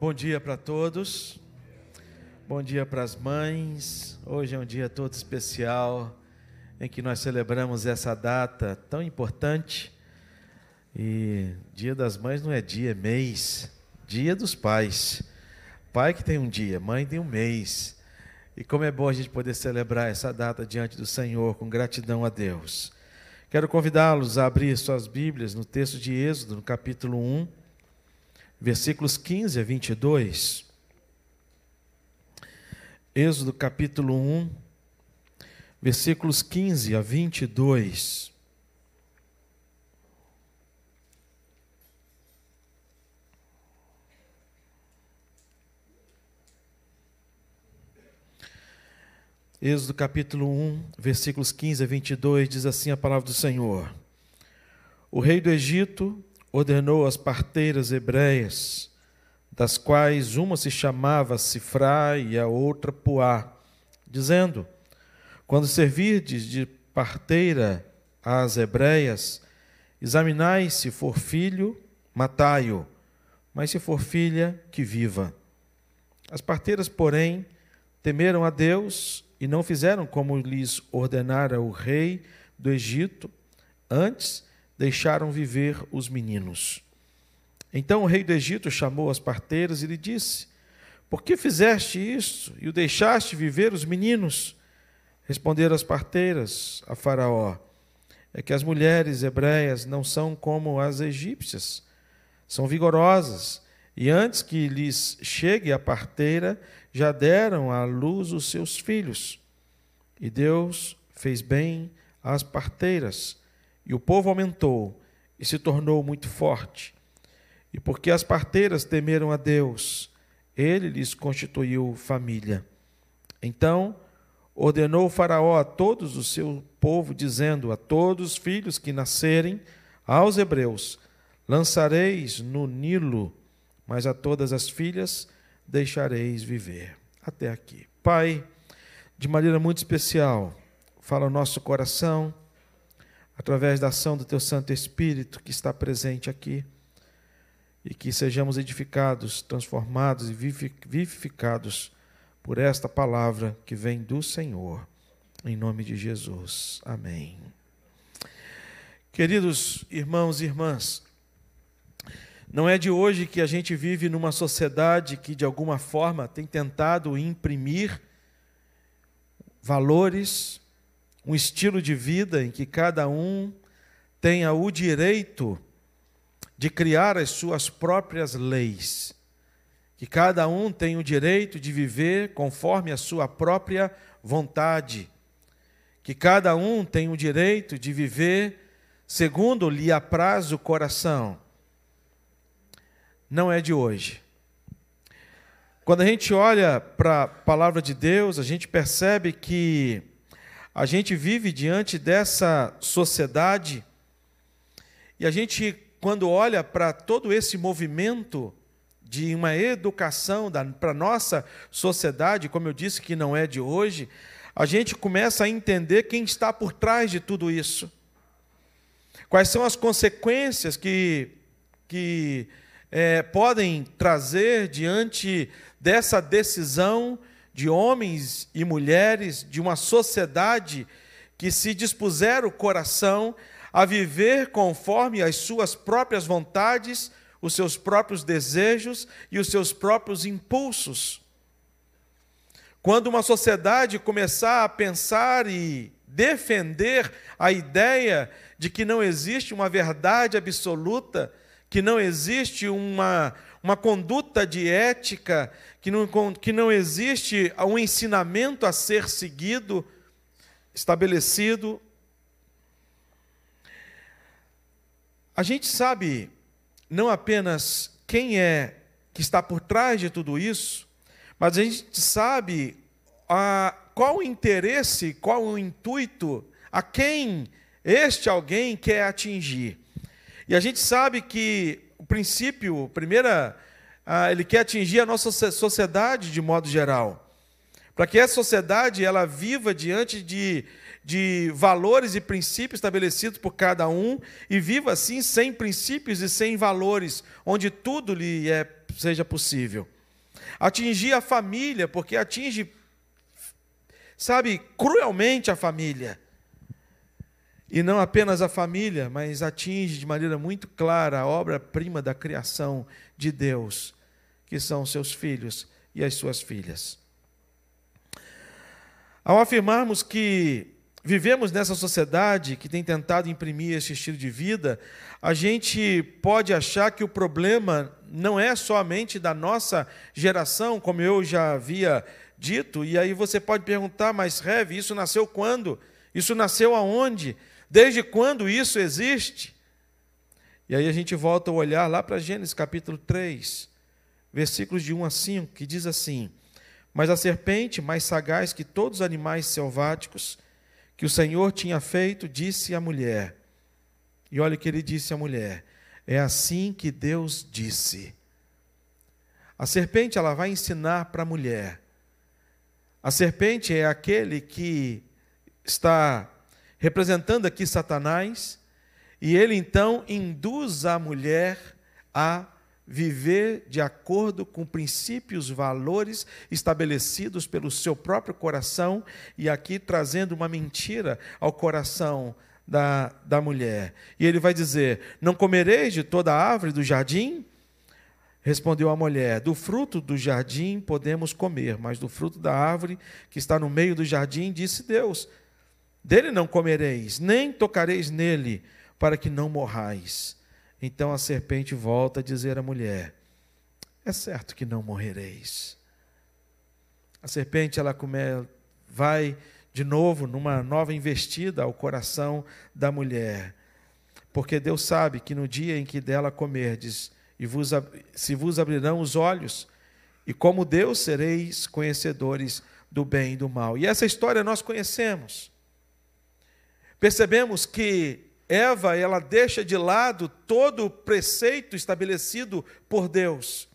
Bom dia para todos. Bom dia para as mães. Hoje é um dia todo especial em que nós celebramos essa data tão importante. E Dia das Mães não é dia, é mês. Dia dos pais. Pai que tem um dia, mãe tem um mês. E como é bom a gente poder celebrar essa data diante do Senhor com gratidão a Deus. Quero convidá-los a abrir suas Bíblias no texto de Êxodo, no capítulo 1, versículos 15 a 22. Êxodo capítulo 1, versículos 15 a 22. Êxodo capítulo 1, versículos 15 a 22, diz assim a palavra do Senhor: O rei do Egito ordenou às parteiras hebreias, das quais uma se chamava Sifrá e a outra Puá, dizendo: Quando servirdes de parteira às hebreias, examinai se for filho, matai-o, mas se for filha, que viva. As parteiras, porém, temeram a Deus e não fizeram como lhes ordenara o rei do Egito, antes deixaram viver os meninos. Então o rei do Egito chamou as parteiras e lhe disse: Por que fizeste isto e o deixaste viver os meninos? Responderam as parteiras a Faraó: É que as mulheres hebreias não são como as egípcias, são vigorosas, e antes que lhes chegue a parteira, já deram à luz os seus filhos. E Deus fez bem às parteiras e o povo aumentou e se tornou muito forte. E porque as parteiras temeram a Deus, ele lhes constituiu família. Então ordenou Faraó a todos o seu povo, dizendo: A todos os filhos que nascerem aos hebreus, lançareis no Nilo, mas a todas as filhas deixareis viver. Até aqui. Pai, de maneira muito especial, fala o nosso coração através da ação do Teu Santo Espírito que está presente aqui, e que sejamos edificados, transformados e vivificados por esta palavra que vem do Senhor, em nome de Jesus. Amém. Queridos irmãos e irmãs, não é de hoje que a gente vive numa sociedade que, de alguma forma, tem tentado imprimir valores, um estilo de vida em que cada um tenha o direito de criar as suas próprias leis, que cada um tenha o direito de viver conforme a sua própria vontade, que cada um tenha o direito de viver segundo lhe apraz o coração. Não é de hoje. Quando a gente olha para a palavra de Deus, a gente percebe que a gente vive diante dessa sociedade e a gente, quando olha para todo esse movimento de uma educação para a nossa sociedade, como eu disse que não é de hoje, a gente começa a entender quem está por trás de tudo isso. Quais são as consequências que, que é, podem trazer diante dessa decisão de homens e mulheres de uma sociedade que se dispuseram o coração a viver conforme as suas próprias vontades, os seus próprios desejos e os seus próprios impulsos. Quando uma sociedade começar a pensar e defender a ideia de que não existe uma verdade absoluta, que não existe uma, uma conduta de ética, que não, que não existe um ensinamento a ser seguido, estabelecido. A gente sabe não apenas quem é que está por trás de tudo isso, mas a gente sabe a, qual o interesse, qual o intuito, a quem este alguém quer atingir. E a gente sabe que o princípio, primeira, ah, ele quer atingir a nossa sociedade de modo geral. Para que essa sociedade ela viva diante de, de valores e princípios estabelecidos por cada um e viva assim sem princípios e sem valores, onde tudo lhe é seja possível. Atingir a família, porque atinge, sabe, cruelmente a família. E não apenas a família, mas atinge de maneira muito clara a obra-prima da criação de Deus, que são seus filhos e as suas filhas. Ao afirmarmos que vivemos nessa sociedade que tem tentado imprimir esse estilo de vida, a gente pode achar que o problema não é somente da nossa geração, como eu já havia dito, e aí você pode perguntar, mas Rev, isso nasceu quando? Isso nasceu aonde? Desde quando isso existe? E aí a gente volta a olhar lá para Gênesis capítulo 3, versículos de 1 a 5, que diz assim: Mas a serpente, mais sagaz que todos os animais selváticos que o Senhor tinha feito, disse à mulher: e olha o que ele disse à mulher: é assim que Deus disse. A serpente ela vai ensinar para a mulher. A serpente é aquele que está representando aqui Satanás, e ele então induz a mulher a viver de acordo com princípios, valores estabelecidos pelo seu próprio coração, e aqui trazendo uma mentira ao coração da, da mulher. E ele vai dizer: Não comereis de toda a árvore do jardim? Respondeu a mulher: Do fruto do jardim podemos comer, mas do fruto da árvore que está no meio do jardim, disse Deus: Dele não comereis, nem tocareis nele, para que não morrais. Então a serpente volta a dizer à mulher: É certo que não morrereis. A serpente ela come, vai de novo numa nova investida ao coração da mulher. Porque Deus sabe que no dia em que dela comerdes, e vos, se vos abrirão os olhos, e como Deus sereis conhecedores do bem e do mal. E essa história nós conhecemos. Percebemos que Eva, ela deixa de lado todo o preceito estabelecido por Deus.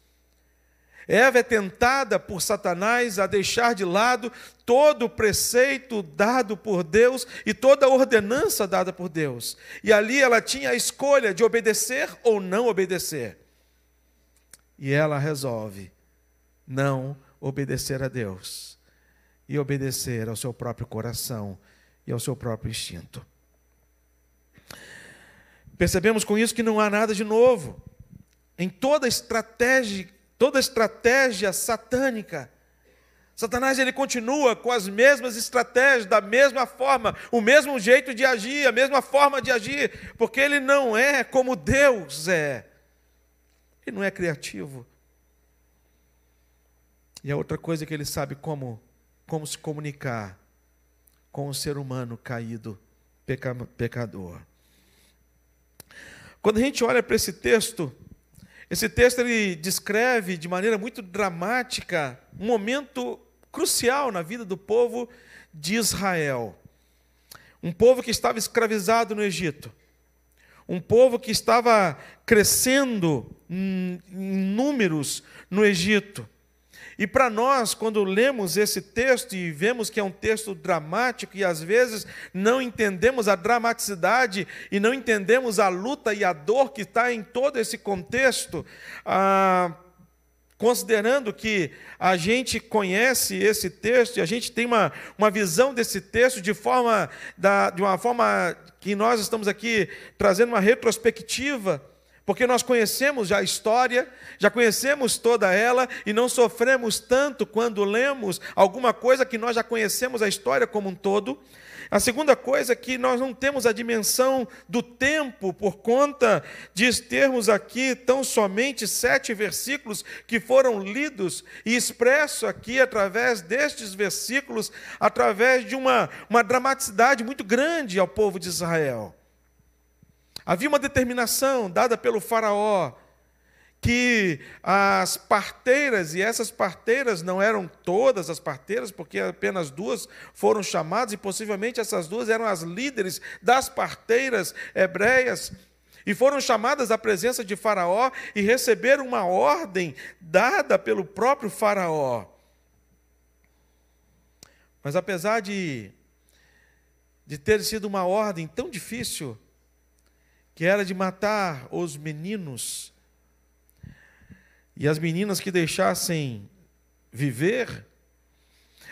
Eva é tentada por Satanás a deixar de lado todo o preceito dado por Deus e toda a ordenança dada por Deus. E ali ela tinha a escolha de obedecer ou não obedecer. E ela resolve não obedecer a Deus e obedecer ao seu próprio coração e ao seu próprio instinto. Percebemos com isso que não há nada de novo. Em toda estratégia toda estratégia satânica. Satanás ele continua com as mesmas estratégias, da mesma forma, o mesmo jeito de agir, a mesma forma de agir, porque ele não é como Deus é. Ele não é criativo. E a outra coisa que ele sabe como como se comunicar com o ser humano caído, pecador. Quando a gente olha para esse texto, esse texto ele descreve de maneira muito dramática um momento crucial na vida do povo de Israel. Um povo que estava escravizado no Egito. Um povo que estava crescendo em números no Egito. E para nós, quando lemos esse texto e vemos que é um texto dramático e às vezes não entendemos a dramaticidade e não entendemos a luta e a dor que está em todo esse contexto, ah, considerando que a gente conhece esse texto e a gente tem uma, uma visão desse texto de forma da, de uma forma que nós estamos aqui trazendo uma retrospectiva porque nós conhecemos já a história, já conhecemos toda ela e não sofremos tanto quando lemos alguma coisa que nós já conhecemos a história como um todo. A segunda coisa é que nós não temos a dimensão do tempo por conta de termos aqui tão somente sete versículos que foram lidos e expresso aqui através destes versículos, através de uma, uma dramaticidade muito grande ao povo de Israel. Havia uma determinação dada pelo Faraó que as parteiras, e essas parteiras não eram todas as parteiras, porque apenas duas foram chamadas, e possivelmente essas duas eram as líderes das parteiras hebreias, e foram chamadas à presença de Faraó e receberam uma ordem dada pelo próprio Faraó. Mas apesar de, de ter sido uma ordem tão difícil, que era de matar os meninos. e as meninas que deixassem viver.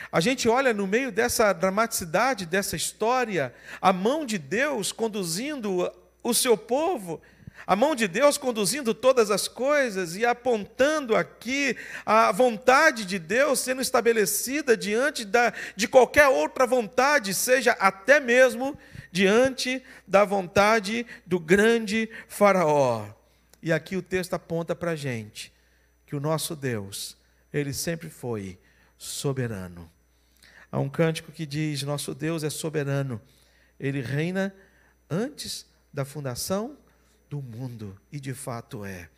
A gente olha no meio dessa dramaticidade dessa história, a mão de Deus conduzindo o seu povo, a mão de Deus conduzindo todas as coisas e apontando aqui a vontade de Deus sendo estabelecida diante da, de qualquer outra vontade, seja até mesmo diante da vontade do grande Faraó. E aqui o texto aponta para a gente que o nosso Deus, ele sempre foi soberano. Há um cântico que diz: Nosso Deus é soberano, ele reina antes da fundação do mundo, e de fato é.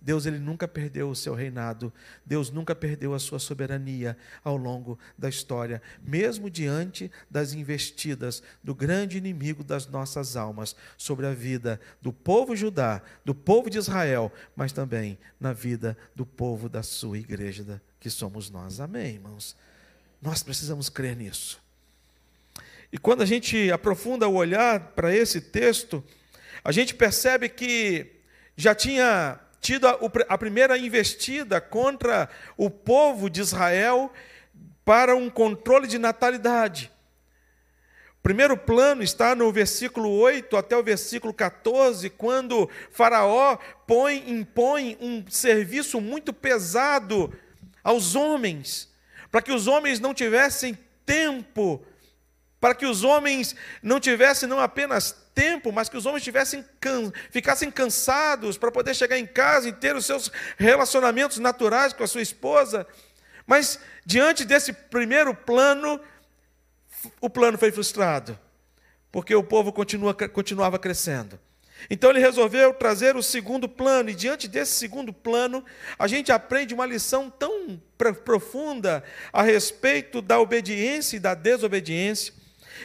Deus ele nunca perdeu o seu reinado, Deus nunca perdeu a sua soberania ao longo da história, mesmo diante das investidas do grande inimigo das nossas almas sobre a vida do povo judá, do povo de Israel, mas também na vida do povo da sua igreja, que somos nós. Amém, irmãos. Nós precisamos crer nisso. E quando a gente aprofunda o olhar para esse texto, a gente percebe que já tinha tido a, a primeira investida contra o povo de Israel para um controle de natalidade. O primeiro plano está no versículo 8 até o versículo 14, quando Faraó põe, impõe um serviço muito pesado aos homens, para que os homens não tivessem tempo, para que os homens não tivessem não apenas tempo, mas que os homens tivessem, can, ficassem cansados para poder chegar em casa e ter os seus relacionamentos naturais com a sua esposa. Mas diante desse primeiro plano, o plano foi frustrado, porque o povo continua, continuava crescendo. Então ele resolveu trazer o segundo plano, e diante desse segundo plano, a gente aprende uma lição tão profunda a respeito da obediência e da desobediência.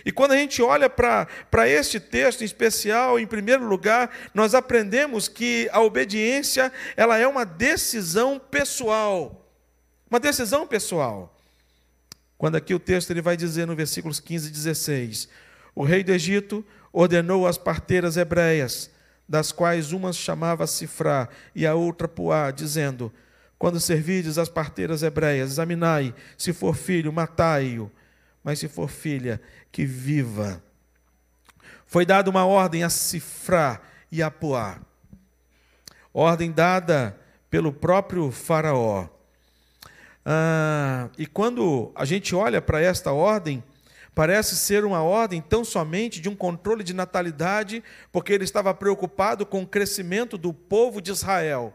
E quando a gente olha para este texto em especial, em primeiro lugar, nós aprendemos que a obediência ela é uma decisão pessoal. Uma decisão pessoal. Quando aqui o texto ele vai dizer no versículos 15 e 16: O rei do Egito ordenou as parteiras hebreias, das quais uma chamava Cifrá e a outra Puá, dizendo: Quando servirdes as parteiras hebreias, examinai, se for filho, matai-o, mas se for filha, que viva. Foi dada uma ordem a cifrar e a poar. Ordem dada pelo próprio Faraó. Ah, e quando a gente olha para esta ordem, parece ser uma ordem tão somente de um controle de natalidade, porque ele estava preocupado com o crescimento do povo de Israel.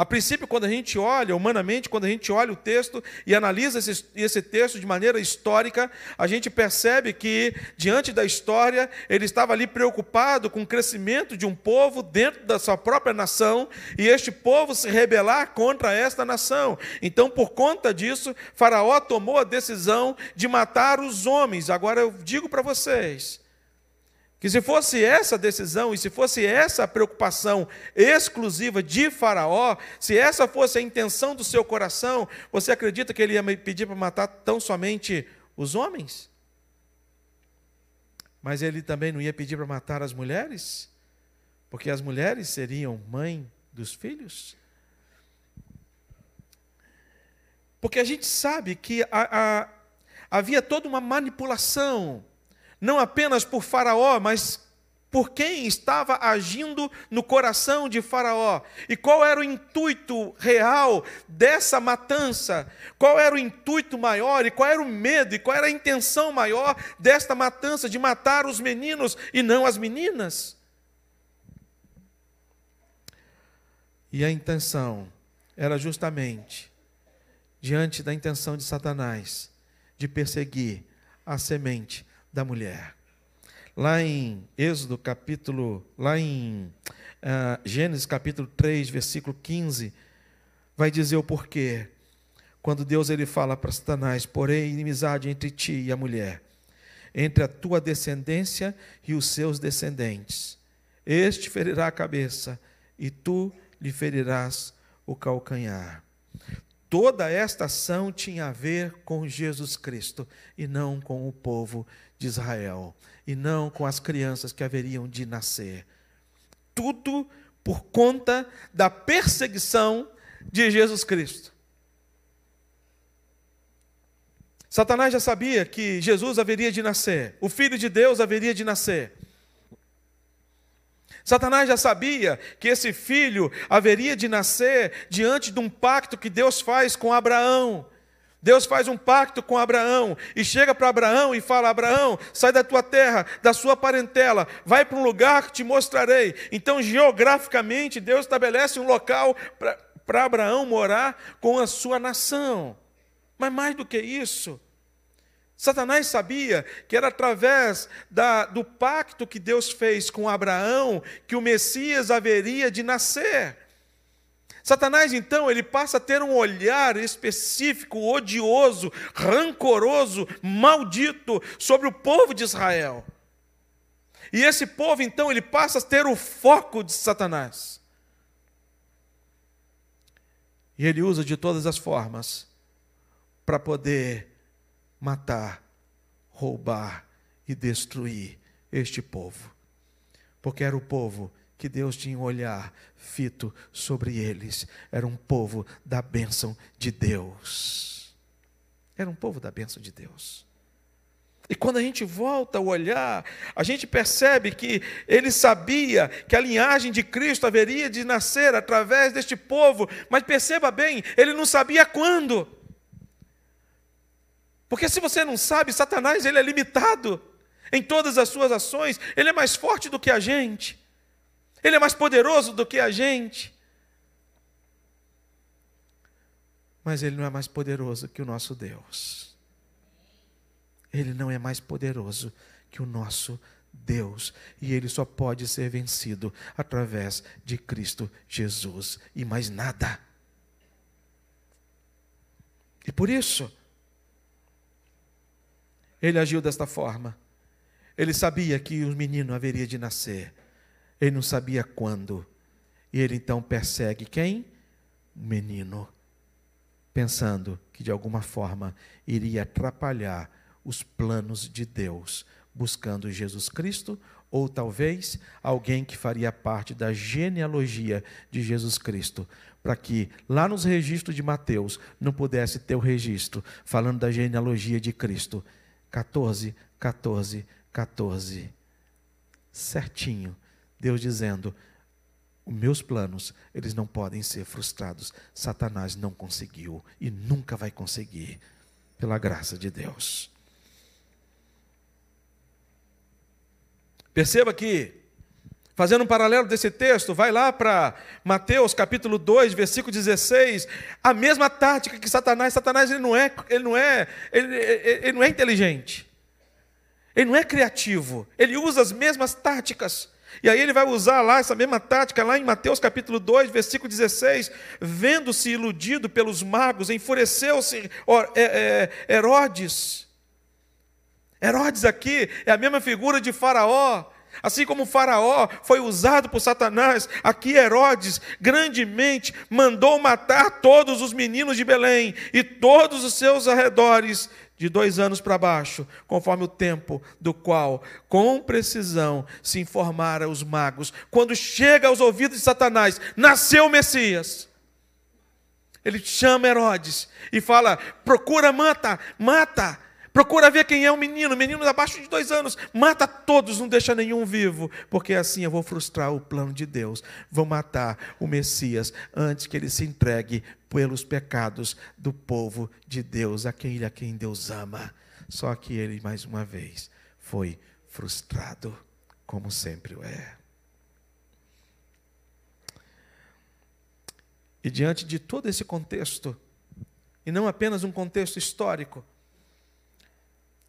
A princípio, quando a gente olha, humanamente, quando a gente olha o texto e analisa esse, esse, texto de maneira histórica, a gente percebe que, diante da história, ele estava ali preocupado com o crescimento de um povo dentro da sua própria nação e este povo se rebelar contra esta nação. Então, por conta disso, Faraó tomou a decisão de matar os homens. Agora eu digo para vocês que se fosse essa decisão e se fosse essa a preocupação exclusiva de Faraó, se essa fosse a intenção do seu coração, você acredita que ele ia pedir para matar tão somente os homens? Mas ele também não ia pedir para matar as mulheres? Porque as mulheres seriam mãe dos filhos? Porque a gente sabe que a, a, havia toda uma manipulação não apenas por Faraó, mas por quem estava agindo no coração de Faraó. E qual era o intuito real dessa matança? Qual era o intuito maior e qual era o medo e qual era a intenção maior desta matança de matar os meninos e não as meninas? E a intenção era justamente diante da intenção de Satanás de perseguir a semente da mulher. Lá em Êxodo capítulo, lá em uh, Gênesis capítulo 3, versículo 15, vai dizer o porquê. Quando Deus ele fala para Satanás, porém inimizade entre ti e a mulher, entre a tua descendência e os seus descendentes. Este ferirá a cabeça e tu lhe ferirás o calcanhar. Toda esta ação tinha a ver com Jesus Cristo e não com o povo de Israel, e não com as crianças que haveriam de nascer. Tudo por conta da perseguição de Jesus Cristo. Satanás já sabia que Jesus haveria de nascer, o Filho de Deus haveria de nascer. Satanás já sabia que esse filho haveria de nascer diante de um pacto que Deus faz com Abraão. Deus faz um pacto com Abraão e chega para Abraão e fala: Abraão, sai da tua terra, da sua parentela, vai para um lugar que te mostrarei. Então, geograficamente, Deus estabelece um local para Abraão morar com a sua nação. Mas mais do que isso, Satanás sabia que era através da, do pacto que Deus fez com Abraão que o Messias haveria de nascer. Satanás, então, ele passa a ter um olhar específico, odioso, rancoroso, maldito sobre o povo de Israel. E esse povo, então, ele passa a ter o foco de Satanás. E ele usa de todas as formas para poder matar, roubar e destruir este povo. Porque era o povo que Deus tinha um olhar fito sobre eles. Era um povo da bênção de Deus. Era um povo da bênção de Deus. E quando a gente volta a olhar, a gente percebe que ele sabia que a linhagem de Cristo haveria de nascer através deste povo, mas perceba bem, ele não sabia quando. Porque se você não sabe, Satanás ele é limitado em todas as suas ações, ele é mais forte do que a gente. Ele é mais poderoso do que a gente. Mas ele não é mais poderoso que o nosso Deus. Ele não é mais poderoso que o nosso Deus. E ele só pode ser vencido através de Cristo Jesus e mais nada. E por isso, ele agiu desta forma. Ele sabia que o menino haveria de nascer. Ele não sabia quando. E ele então persegue quem? O menino. Pensando que de alguma forma iria atrapalhar os planos de Deus, buscando Jesus Cristo ou talvez alguém que faria parte da genealogia de Jesus Cristo, para que lá nos registros de Mateus não pudesse ter o registro falando da genealogia de Cristo 14, 14, 14. Certinho. Deus dizendo: os meus planos, eles não podem ser frustrados. Satanás não conseguiu e nunca vai conseguir, pela graça de Deus. Perceba que, fazendo um paralelo desse texto, vai lá para Mateus capítulo 2, versículo 16, a mesma tática que Satanás, Satanás ele não é, ele não é, ele, ele, não é inteligente. Ele não é criativo, ele usa as mesmas táticas. E aí ele vai usar lá essa mesma tática, lá em Mateus capítulo 2, versículo 16, vendo-se iludido pelos magos, enfureceu-se é, é, Herodes. Herodes aqui é a mesma figura de Faraó. Assim como Faraó foi usado por Satanás, aqui Herodes grandemente mandou matar todos os meninos de Belém e todos os seus arredores de dois anos para baixo, conforme o tempo do qual, com precisão, se informara os magos. Quando chega aos ouvidos de Satanás, nasceu o Messias. Ele chama Herodes e fala: procura, mata, mata. Procura ver quem é o menino, menino abaixo de dois anos, mata todos, não deixa nenhum vivo, porque assim eu vou frustrar o plano de Deus. Vou matar o Messias antes que ele se entregue pelos pecados do povo de Deus, aquele a quem Deus ama. Só que ele, mais uma vez, foi frustrado, como sempre o é. E diante de todo esse contexto, e não apenas um contexto histórico,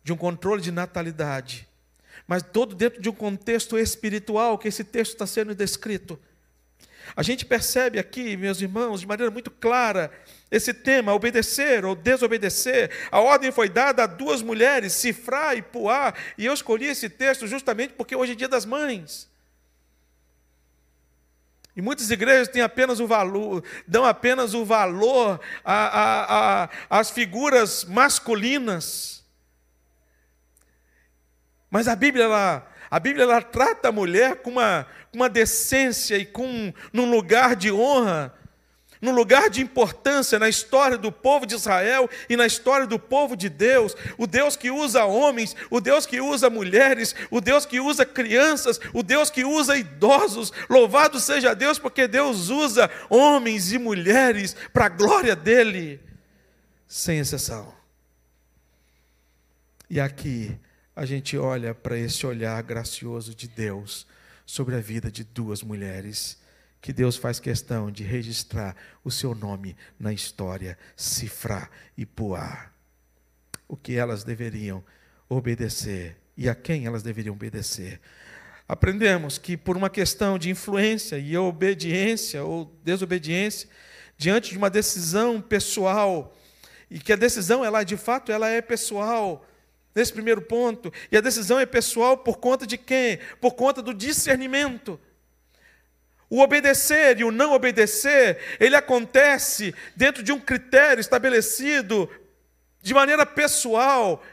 de um controle de natalidade, mas todo dentro de um contexto espiritual que esse texto está sendo descrito. A gente percebe aqui, meus irmãos, de maneira muito clara, esse tema, obedecer ou desobedecer. A ordem foi dada a duas mulheres, Cifrá e Puá, e eu escolhi esse texto justamente porque hoje é dia das mães. E muitas igrejas têm apenas o valor, dão apenas o valor às figuras masculinas. Mas a Bíblia, ela, a Bíblia ela trata a mulher com uma, uma decência e com num lugar de honra, no lugar de importância na história do povo de Israel e na história do povo de Deus, o Deus que usa homens, o Deus que usa mulheres, o Deus que usa crianças, o Deus que usa idosos. Louvado seja Deus, porque Deus usa homens e mulheres para a glória dele, sem exceção. E aqui a gente olha para esse olhar gracioso de Deus sobre a vida de duas mulheres que Deus faz questão de registrar o seu nome na história, cifrar e poar. O que elas deveriam obedecer e a quem elas deveriam obedecer. Aprendemos que por uma questão de influência e obediência ou desobediência, diante de uma decisão pessoal, e que a decisão ela de fato ela é pessoal, nesse primeiro ponto, e a decisão é pessoal por conta de quem? Por conta do discernimento. O obedecer e o não obedecer, ele acontece dentro de um critério estabelecido de maneira pessoal,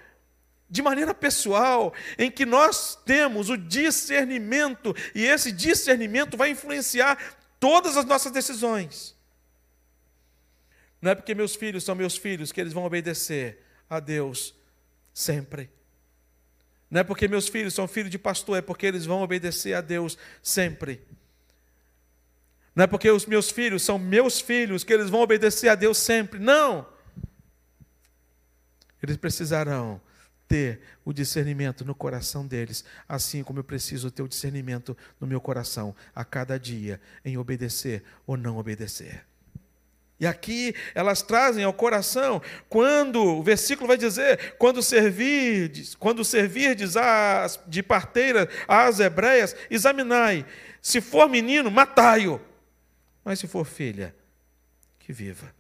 de maneira pessoal, em que nós temos o discernimento, e esse discernimento vai influenciar todas as nossas decisões. Não é porque meus filhos são meus filhos que eles vão obedecer a Deus sempre. Não é porque meus filhos são filhos de pastor, é porque eles vão obedecer a Deus sempre. Não é porque os meus filhos são meus filhos que eles vão obedecer a Deus sempre. Não. Eles precisarão ter o discernimento no coração deles, assim como eu preciso ter o discernimento no meu coração a cada dia em obedecer ou não obedecer. E aqui elas trazem ao coração, quando o versículo vai dizer, quando servirdes, quando servirdes as, de parteira às hebreias, examinai. Se for menino, matai-o. Mas se for filha, que viva.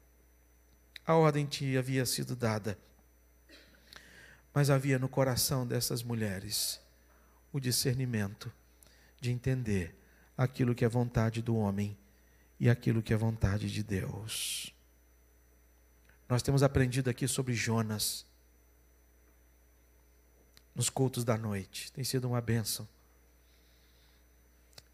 A ordem te havia sido dada, mas havia no coração dessas mulheres o discernimento de entender aquilo que é vontade do homem e aquilo que é vontade de Deus. Nós temos aprendido aqui sobre Jonas nos cultos da noite, tem sido uma bênção.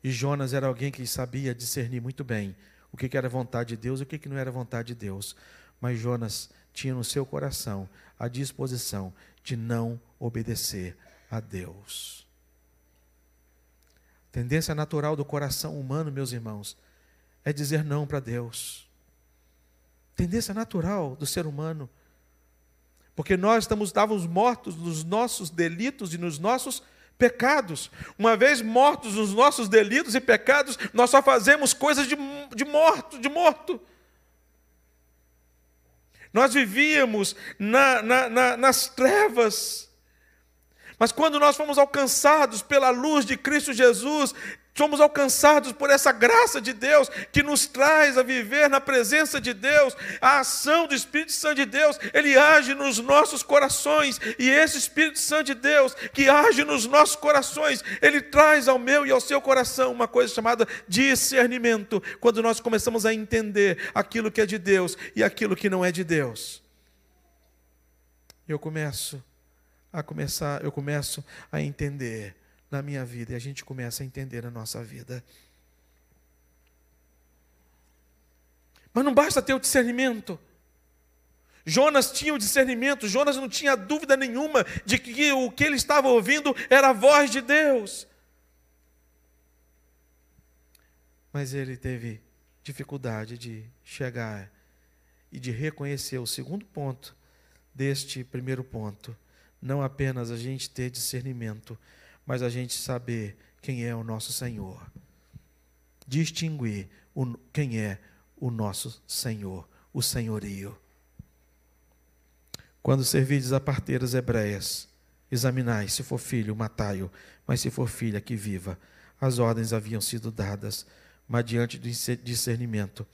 E Jonas era alguém que sabia discernir muito bem o que era vontade de Deus e o que não era vontade de Deus. Mas Jonas tinha no seu coração a disposição de não obedecer a Deus. Tendência natural do coração humano, meus irmãos, é dizer não para Deus. Tendência natural do ser humano. Porque nós estamos, estávamos mortos nos nossos delitos e nos nossos pecados. Uma vez mortos nos nossos delitos e pecados, nós só fazemos coisas de, de morto, de morto. Nós vivíamos na, na, na, nas trevas. Mas quando nós fomos alcançados pela luz de Cristo Jesus, Somos alcançados por essa graça de Deus que nos traz a viver na presença de Deus, a ação do Espírito Santo de Deus, ele age nos nossos corações, e esse Espírito Santo de Deus que age nos nossos corações, ele traz ao meu e ao seu coração uma coisa chamada discernimento, quando nós começamos a entender aquilo que é de Deus e aquilo que não é de Deus. Eu começo a começar, eu começo a entender na minha vida e a gente começa a entender na nossa vida. Mas não basta ter o discernimento. Jonas tinha o discernimento, Jonas não tinha dúvida nenhuma de que o que ele estava ouvindo era a voz de Deus. Mas ele teve dificuldade de chegar e de reconhecer o segundo ponto deste primeiro ponto. Não apenas a gente ter discernimento, mas a gente saber quem é o nosso Senhor. Distinguir o, quem é o nosso Senhor, o senhorio. Quando servirdes a parteiras hebreias, examinai, se for filho, matai-o, mas se for filha, que viva. As ordens haviam sido dadas, mas diante do discernimento,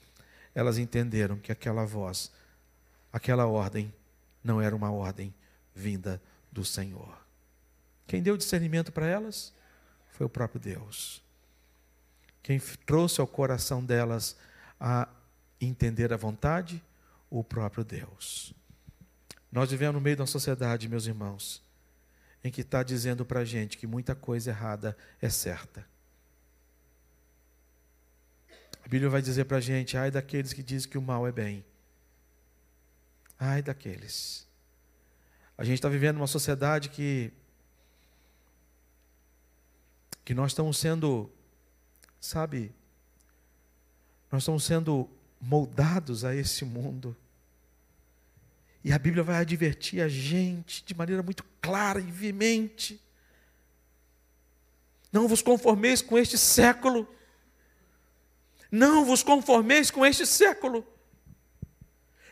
elas entenderam que aquela voz, aquela ordem, não era uma ordem vinda do Senhor. Quem deu discernimento para elas foi o próprio Deus. Quem trouxe ao coração delas a entender a vontade, o próprio Deus. Nós vivemos no meio de uma sociedade, meus irmãos, em que está dizendo para a gente que muita coisa errada é certa. A Bíblia vai dizer para a gente: ai daqueles que dizem que o mal é bem. Ai daqueles. A gente está vivendo uma sociedade que. Que nós estamos sendo, sabe, nós estamos sendo moldados a esse mundo. E a Bíblia vai advertir a gente de maneira muito clara e veemente. Não vos conformeis com este século. Não vos conformeis com este século.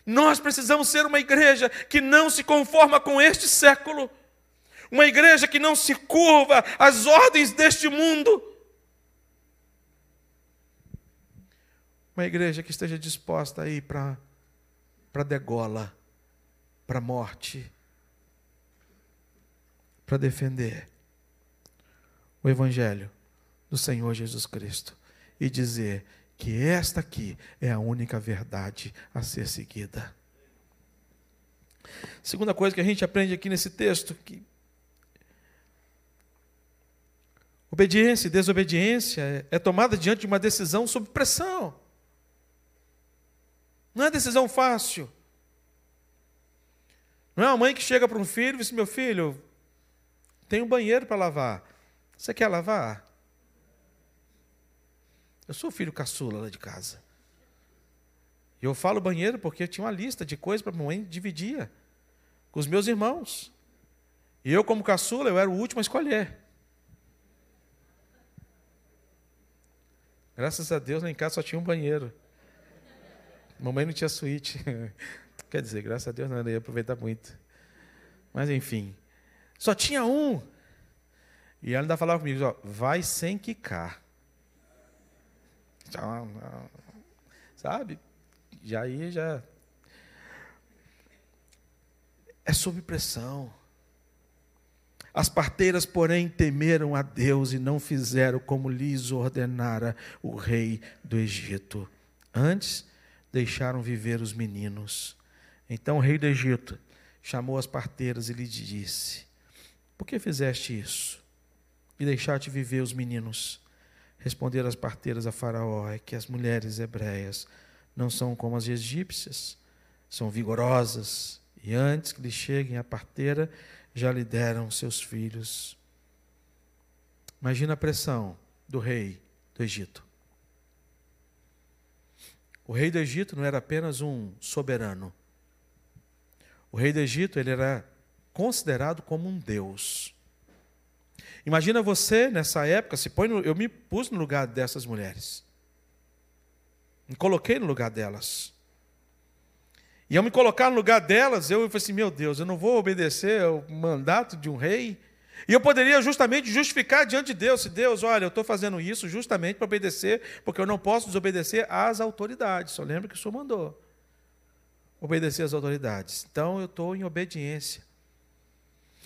Nós precisamos ser uma igreja que não se conforma com este século. Uma igreja que não se curva às ordens deste mundo. Uma igreja que esteja disposta a ir para a degola para a morte, para defender o Evangelho do Senhor Jesus Cristo e dizer que esta aqui é a única verdade a ser seguida. Segunda coisa que a gente aprende aqui nesse texto, que obediência e desobediência é tomada diante de uma decisão sob pressão. Não é decisão fácil. Não é uma mãe que chega para um filho e diz: Meu filho, tem um banheiro para lavar. Você quer lavar? Eu sou filho caçula lá de casa. E eu falo banheiro porque eu tinha uma lista de coisas para a mãe dividia com os meus irmãos. E eu, como caçula, eu era o último a escolher. Graças a Deus, lá em casa só tinha um banheiro. Mamãe não tinha suíte. Quer dizer, graças a Deus não, ia aproveitar muito. Mas enfim, só tinha um. E ela ainda falava comigo, ó, vai sem quicar. Sabe? E aí já. É sob pressão. As parteiras, porém, temeram a Deus e não fizeram como lhes ordenara o rei do Egito. Antes, deixaram viver os meninos. Então o rei do Egito chamou as parteiras e lhe disse: Por que fizeste isso? E deixaste viver os meninos? Responderam as parteiras a Faraó: É que as mulheres hebreias não são como as egípcias, são vigorosas, e antes que lhe cheguem a parteira, já lhe deram seus filhos. Imagina a pressão do rei do Egito. O rei do Egito não era apenas um soberano, o rei do Egito ele era considerado como um deus. Imagina você nessa época, se põe no, eu me pus no lugar dessas mulheres. Me coloquei no lugar delas. E ao me colocar no lugar delas, eu falei assim: meu Deus, eu não vou obedecer ao mandato de um rei. E eu poderia justamente justificar diante de Deus: se Deus, olha, eu estou fazendo isso justamente para obedecer, porque eu não posso desobedecer às autoridades. Só lembra que o Senhor mandou obedecer às autoridades. Então eu estou em obediência.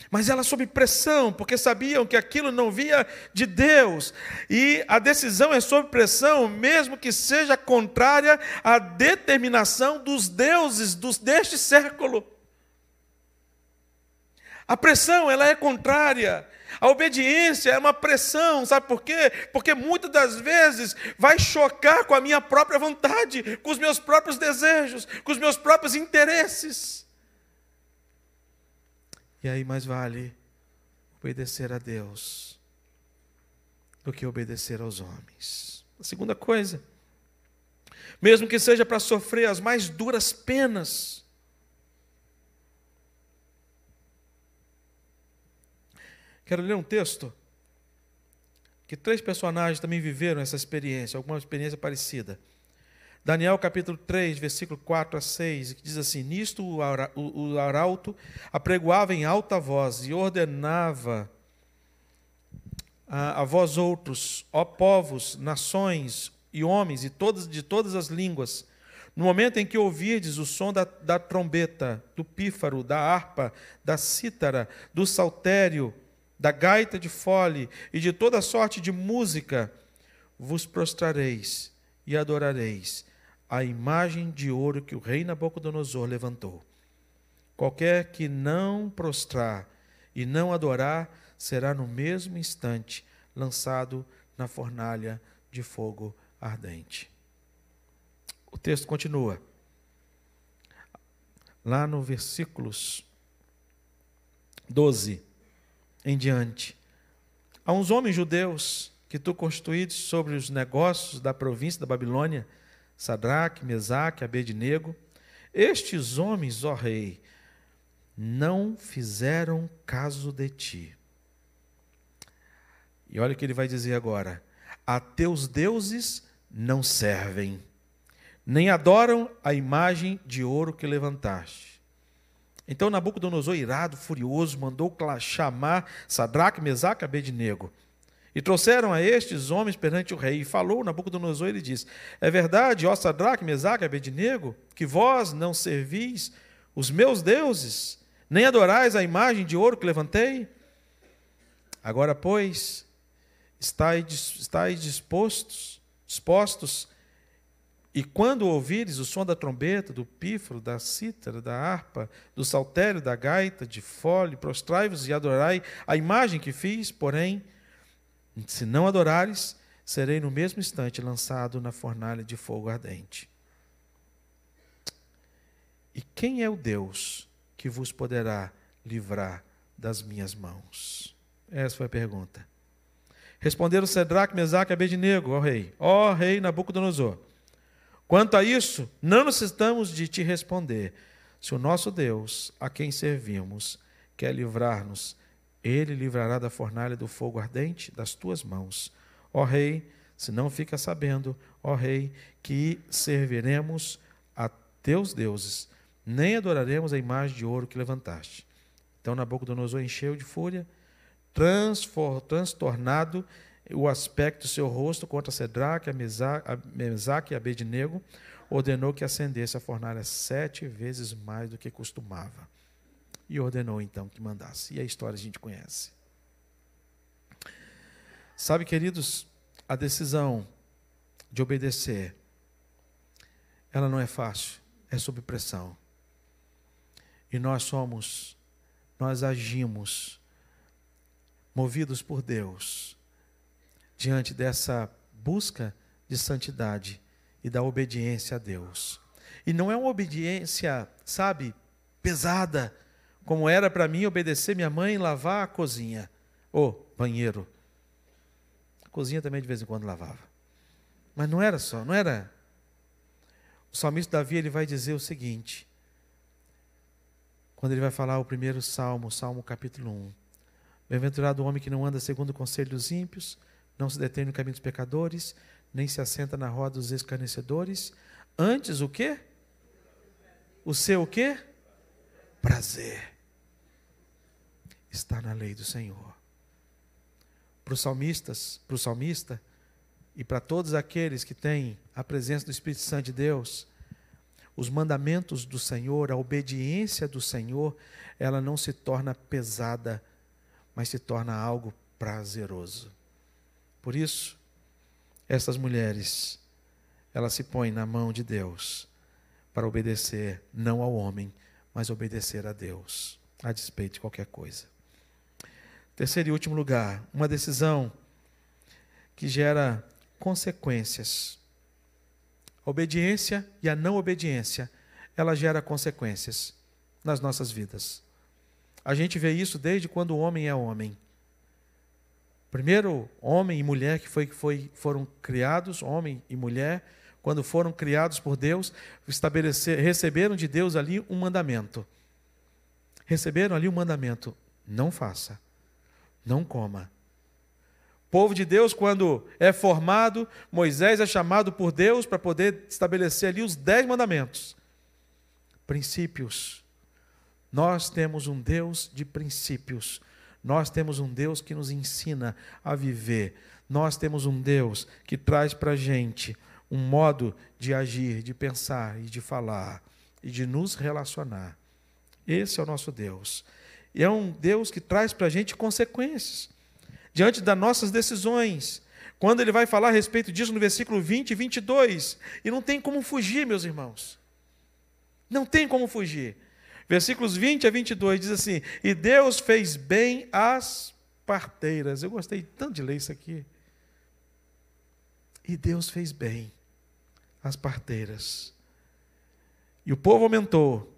Mas ela sob pressão, porque sabiam que aquilo não via de Deus. E a decisão é sob pressão, mesmo que seja contrária à determinação dos deuses dos, deste século. A pressão, ela é contrária a obediência é uma pressão, sabe por quê? Porque muitas das vezes vai chocar com a minha própria vontade, com os meus próprios desejos, com os meus próprios interesses. E aí mais vale obedecer a Deus do que obedecer aos homens. A segunda coisa, mesmo que seja para sofrer as mais duras penas, Quero ler um texto que três personagens também viveram essa experiência, alguma experiência parecida. Daniel capítulo 3, versículo 4 a 6, que diz assim: Nisto o arauto apregoava em alta voz e ordenava a, a vós outros, ó povos, nações e homens e todas, de todas as línguas, no momento em que ouvirdes o som da, da trombeta, do pífaro, da harpa, da cítara, do saltério, da gaita de fole e de toda sorte de música, vos prostrareis e adorareis a imagem de ouro que o rei Nabucodonosor levantou. Qualquer que não prostrar e não adorar será no mesmo instante lançado na fornalha de fogo ardente. O texto continua. Lá no versículos 12 em diante. Há uns homens judeus que tu constituídos sobre os negócios da província da Babilônia, Sadraque, Mesaque, Abednego. Estes homens, ó rei, não fizeram caso de ti. E olha o que ele vai dizer agora: a teus deuses não servem, nem adoram a imagem de ouro que levantaste. Então Nabucodonosor, irado, furioso, mandou chamar Sadraque, Mesaque Abednego. E trouxeram a estes homens perante o rei. E falou Nabucodonosor, ele disse: É verdade, ó Sadraque, Mesaque Abednego, que vós não servis os meus deuses, nem adorais a imagem de ouro que levantei? Agora, pois, estáis, estáis dispostos, dispostos e quando ouvires o som da trombeta, do pífaro, da cítara, da harpa, do saltério, da gaita, de fole, prostrai-vos e adorai a imagem que fiz, porém, se não adorares, serei no mesmo instante lançado na fornalha de fogo ardente. E quem é o Deus que vos poderá livrar das minhas mãos? Essa foi a pergunta. Responderam Cedraque, Mesaque e Abednego ao rei. Ó rei Nabucodonosor, Quanto a isso, não necessitamos de te responder. Se o nosso Deus, a quem servimos, quer livrar-nos, ele livrará da fornalha do fogo ardente das tuas mãos. Ó Rei, se não fica sabendo, ó Rei, que serviremos a teus deuses, nem adoraremos a imagem de ouro que levantaste. Então Nabucodonosor encheu de fúria, transtornado o aspecto do seu rosto contra Cedraque, a Mesaque e Abednego, ordenou que acendesse a fornalha sete vezes mais do que costumava. E ordenou então que mandasse. E a história a gente conhece. Sabe, queridos, a decisão de obedecer, ela não é fácil, é sob pressão. E nós somos, nós agimos movidos por Deus diante dessa busca de santidade e da obediência a Deus. E não é uma obediência, sabe, pesada, como era para mim obedecer minha mãe lavar a cozinha ou banheiro. A cozinha também de vez em quando lavava. Mas não era só, não era. O salmista Davi ele vai dizer o seguinte, quando ele vai falar o primeiro salmo, Salmo capítulo 1. Bem-aventurado o homem que não anda segundo o conselho dos ímpios, não se detém no caminho dos pecadores, nem se assenta na roda dos escarnecedores. Antes o quê? O seu o quê? Prazer. Está na lei do Senhor. Para os salmistas, para o salmista e para todos aqueles que têm a presença do Espírito Santo de Deus, os mandamentos do Senhor, a obediência do Senhor, ela não se torna pesada, mas se torna algo prazeroso. Por isso, essas mulheres, elas se põem na mão de Deus para obedecer não ao homem, mas obedecer a Deus, a despeito de qualquer coisa. Terceiro e último lugar, uma decisão que gera consequências. A obediência e a não obediência, ela gera consequências nas nossas vidas. A gente vê isso desde quando o homem é homem. Primeiro, homem e mulher que, foi, foi, foram criados, homem e mulher, quando foram criados por Deus, receberam de Deus ali um mandamento. Receberam ali um mandamento: não faça, não coma. Povo de Deus, quando é formado, Moisés é chamado por Deus para poder estabelecer ali os dez mandamentos. Princípios. Nós temos um Deus de princípios nós temos um Deus que nos ensina a viver. Nós temos um Deus que traz para a gente um modo de agir, de pensar e de falar e de nos relacionar. Esse é o nosso Deus. E é um Deus que traz para a gente consequências diante das nossas decisões. Quando ele vai falar a respeito disso no versículo 20 e 22, e não tem como fugir, meus irmãos. Não tem como fugir. Versículos 20 a 22 diz assim: E Deus fez bem às parteiras. Eu gostei tanto de ler isso aqui. E Deus fez bem as parteiras. E o povo aumentou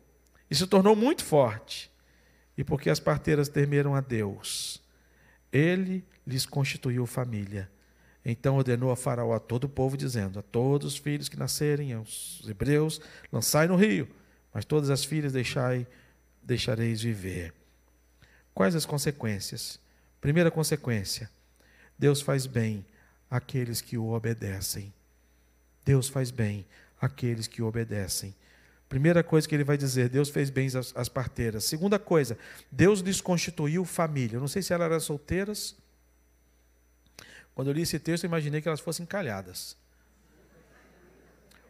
e se tornou muito forte. E porque as parteiras temeram a Deus, ele lhes constituiu família. Então ordenou a Faraó a todo o povo, dizendo: A todos os filhos que nascerem, aos hebreus, lançai no rio, mas todas as filhas deixai, deixareis viver. Quais as consequências? Primeira consequência: Deus faz bem àqueles que o obedecem. Deus faz bem àqueles que o obedecem. Primeira coisa que ele vai dizer, Deus fez bem às, parteiras. Segunda coisa, Deus lhes constituiu família. Eu não sei se elas eram solteiras. Quando eu li esse texto, eu imaginei que elas fossem calhadas.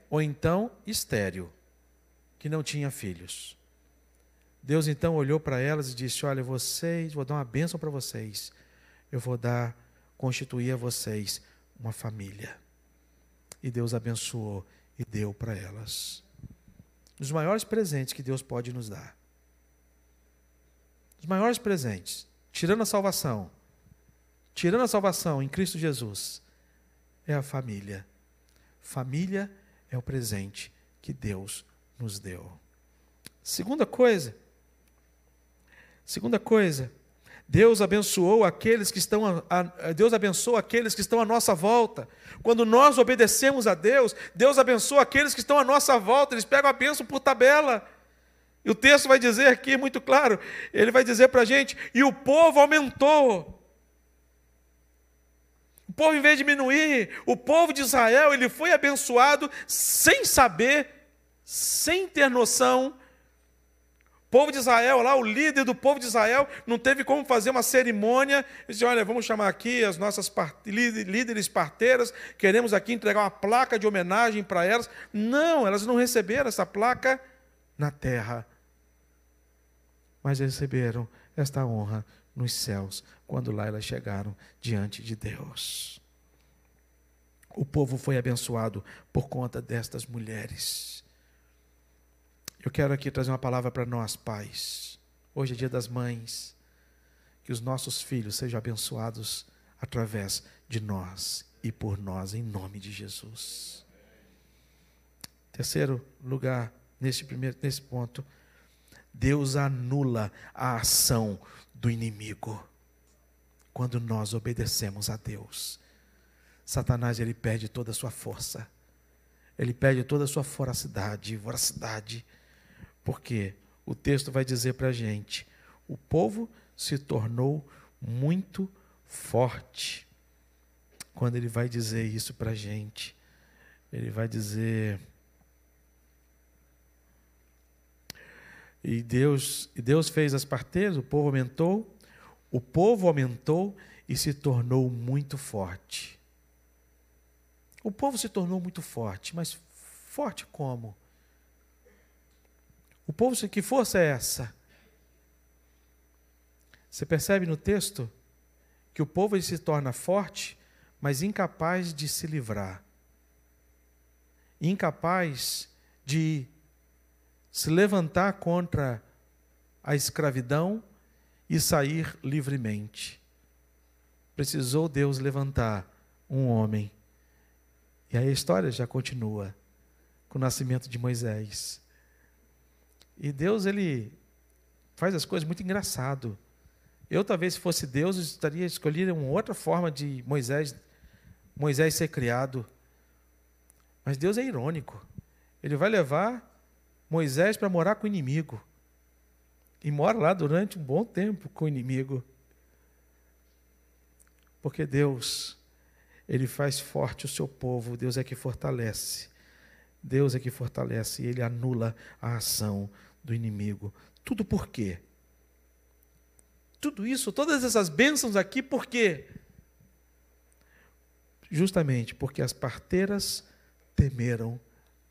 Ou então, estéreo, que não tinha filhos. Deus então olhou para elas e disse: Olha, vocês, vou dar uma bênção para vocês. Eu vou dar, constituir a vocês uma família. E Deus abençoou e deu para elas dos maiores presentes que Deus pode nos dar. Os maiores presentes, tirando a salvação, tirando a salvação em Cristo Jesus, é a família. Família é o presente que Deus nos deu. Segunda coisa, segunda coisa, Deus abençoou aqueles que estão a, a, Deus abençoa aqueles que estão à nossa volta. Quando nós obedecemos a Deus, Deus abençoa aqueles que estão à nossa volta. Eles pegam a bênção por tabela. E o texto vai dizer aqui muito claro, ele vai dizer para a gente, e o povo aumentou. O povo, em vez de diminuir, o povo de Israel, ele foi abençoado sem saber, sem ter noção povo de Israel, lá, o líder do povo de Israel, não teve como fazer uma cerimônia. Disse: olha, vamos chamar aqui as nossas part... líderes parteiras, queremos aqui entregar uma placa de homenagem para elas. Não, elas não receberam essa placa na terra, mas receberam esta honra nos céus, quando lá elas chegaram diante de Deus. O povo foi abençoado por conta destas mulheres. Eu quero aqui trazer uma palavra para nós, pais. Hoje é dia das mães. Que os nossos filhos sejam abençoados através de nós e por nós, em nome de Jesus. Terceiro lugar, nesse, primeiro, nesse ponto, Deus anula a ação do inimigo quando nós obedecemos a Deus. Satanás ele perde toda a sua força, ele perde toda a sua voracidade, voracidade porque o texto vai dizer para a gente: o povo se tornou muito forte. Quando ele vai dizer isso para a gente, ele vai dizer. E Deus, e Deus fez as parteiras, o povo aumentou, o povo aumentou e se tornou muito forte. O povo se tornou muito forte, mas forte como? O povo, que força é essa? Você percebe no texto que o povo se torna forte, mas incapaz de se livrar, incapaz de se levantar contra a escravidão e sair livremente. Precisou Deus levantar um homem. E aí a história já continua com o nascimento de Moisés. E Deus, ele faz as coisas muito engraçado. Eu, talvez, se fosse Deus, estaria escolhendo uma outra forma de Moisés, Moisés ser criado. Mas Deus é irônico. Ele vai levar Moisés para morar com o inimigo. E mora lá durante um bom tempo com o inimigo. Porque Deus, Ele faz forte o seu povo, Deus é que fortalece. Deus é que fortalece e ele anula a ação do inimigo. Tudo por quê? Tudo isso, todas essas bênçãos aqui, por quê? Justamente porque as parteiras temeram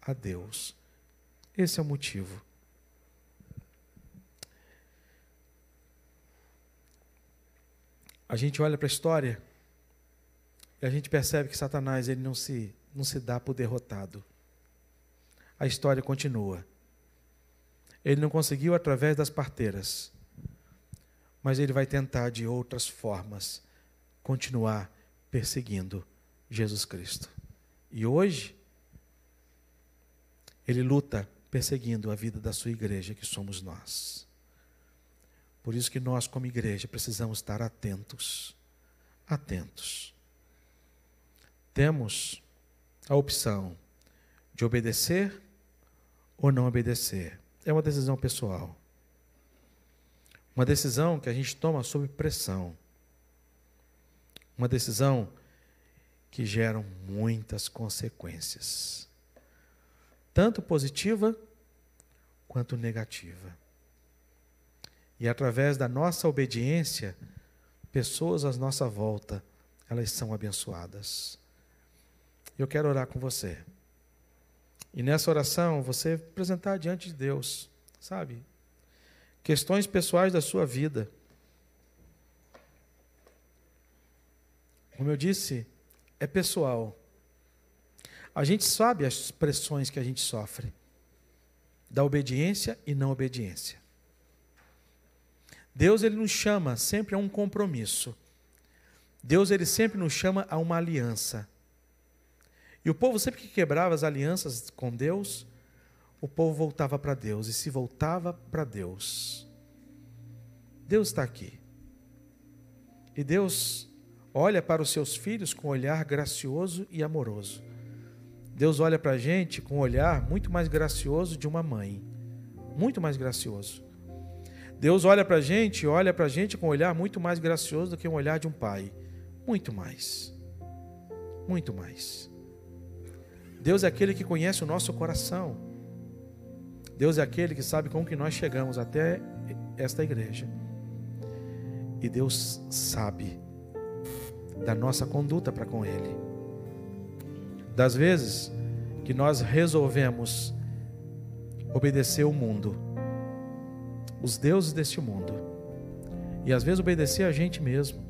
a Deus. Esse é o motivo. A gente olha para a história e a gente percebe que Satanás ele não se, não se dá por derrotado a história continua. Ele não conseguiu através das parteiras, mas ele vai tentar de outras formas continuar perseguindo Jesus Cristo. E hoje, ele luta perseguindo a vida da sua igreja, que somos nós. Por isso que nós, como igreja, precisamos estar atentos. Atentos. Temos a opção de obedecer ou não obedecer. É uma decisão pessoal. Uma decisão que a gente toma sob pressão. Uma decisão que gera muitas consequências, tanto positiva quanto negativa. E através da nossa obediência, pessoas à nossa volta, elas são abençoadas. Eu quero orar com você. E nessa oração, você apresentar diante de Deus, sabe? Questões pessoais da sua vida. Como eu disse, é pessoal. A gente sabe as pressões que a gente sofre da obediência e não obediência. Deus ele nos chama sempre a um compromisso. Deus ele sempre nos chama a uma aliança. E o povo sempre que quebrava as alianças com Deus, o povo voltava para Deus e se voltava para Deus. Deus está aqui. E Deus olha para os seus filhos com um olhar gracioso e amoroso. Deus olha para a gente com um olhar muito mais gracioso de uma mãe. Muito mais gracioso. Deus olha para a gente, olha para a gente com um olhar muito mais gracioso do que um olhar de um pai. Muito mais. Muito mais. Deus é aquele que conhece o nosso coração. Deus é aquele que sabe como que nós chegamos até esta igreja. E Deus sabe da nossa conduta para com Ele. Das vezes que nós resolvemos obedecer o mundo, os deuses deste mundo, e às vezes obedecer a gente mesmo.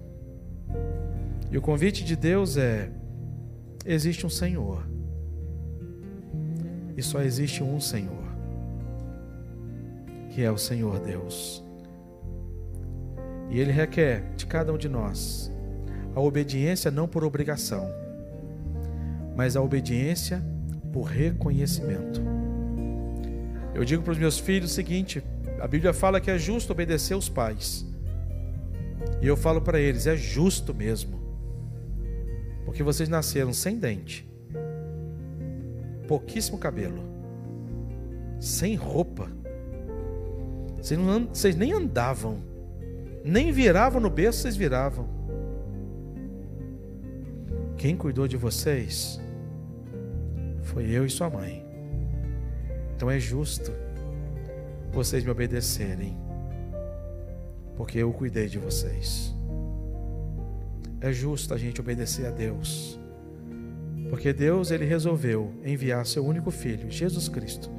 E o convite de Deus é: existe um Senhor e só existe um Senhor, que é o Senhor Deus. E Ele requer de cada um de nós a obediência não por obrigação, mas a obediência por reconhecimento. Eu digo para os meus filhos o seguinte: a Bíblia fala que é justo obedecer os pais. E eu falo para eles: é justo mesmo. Porque vocês nasceram sem dente, pouquíssimo cabelo, sem roupa. Vocês, não, vocês nem andavam, nem viravam no berço, vocês viravam. Quem cuidou de vocês foi eu e sua mãe. Então é justo vocês me obedecerem, porque eu cuidei de vocês. É justo a gente obedecer a Deus porque Deus ele resolveu enviar seu único filho, Jesus Cristo,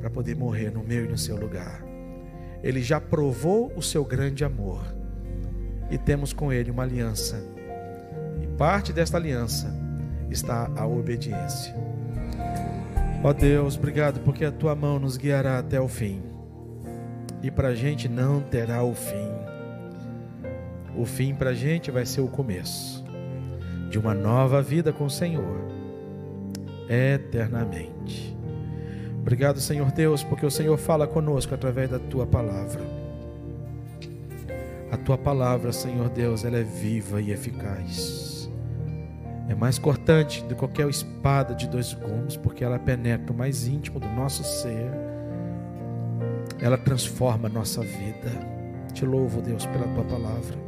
para poder morrer no meu e no seu lugar. Ele já provou o seu grande amor e temos com ele uma aliança. E parte desta aliança está a obediência. Ó Deus, obrigado porque a tua mão nos guiará até o fim. E para a gente não terá o fim. O fim para a gente vai ser o começo de uma nova vida com o Senhor eternamente. Obrigado, Senhor Deus, porque o Senhor fala conosco através da tua palavra. A tua palavra, Senhor Deus, ela é viva e eficaz. É mais cortante do que qualquer espada de dois gumes, porque ela penetra o mais íntimo do nosso ser. Ela transforma a nossa vida. Te louvo, Deus, pela tua palavra.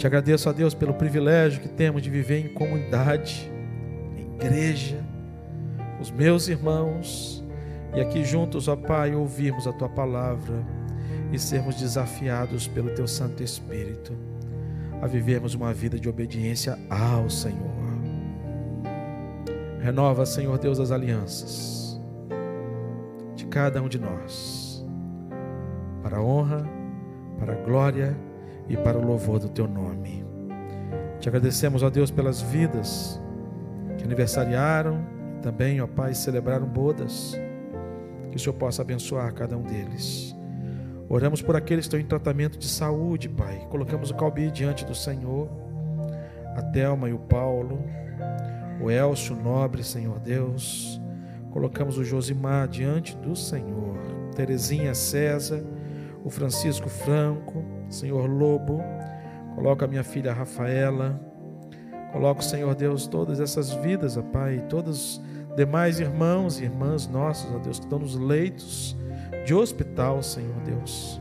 Te agradeço a Deus pelo privilégio que temos de viver em comunidade, em igreja, os meus irmãos, e aqui juntos, ó Pai, ouvirmos a tua palavra e sermos desafiados pelo teu Santo Espírito a vivermos uma vida de obediência ao Senhor. Renova, Senhor Deus, as alianças de cada um de nós, para a honra, para a glória e para o louvor do teu nome. Te agradecemos, ó Deus, pelas vidas que aniversariaram também, ó Pai, celebraram bodas. Que o Senhor possa abençoar cada um deles. Oramos por aqueles que estão em tratamento de saúde, Pai. Colocamos o Calbi diante do Senhor, a Thelma e o Paulo, o Elcio Nobre, Senhor Deus. colocamos o Josimar diante do Senhor. Terezinha César, o Francisco Franco, Senhor Lobo, coloca minha filha Rafaela, coloca, Senhor Deus, todas essas vidas, ó Pai, todos os demais irmãos e irmãs nossos, ó Deus, que estão nos leitos de hospital, Senhor Deus.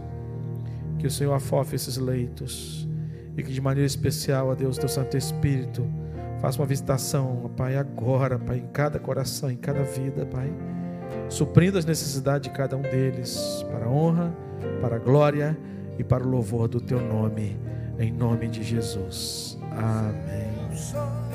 Que o Senhor afofe esses leitos e que de maneira especial, ó Deus, teu Santo Espírito, faça uma visitação, ó Pai, agora, Pai, em cada coração, em cada vida, Pai, suprindo as necessidades de cada um deles, para a honra, para a glória e para o louvor do teu nome, em nome de Jesus. Amém.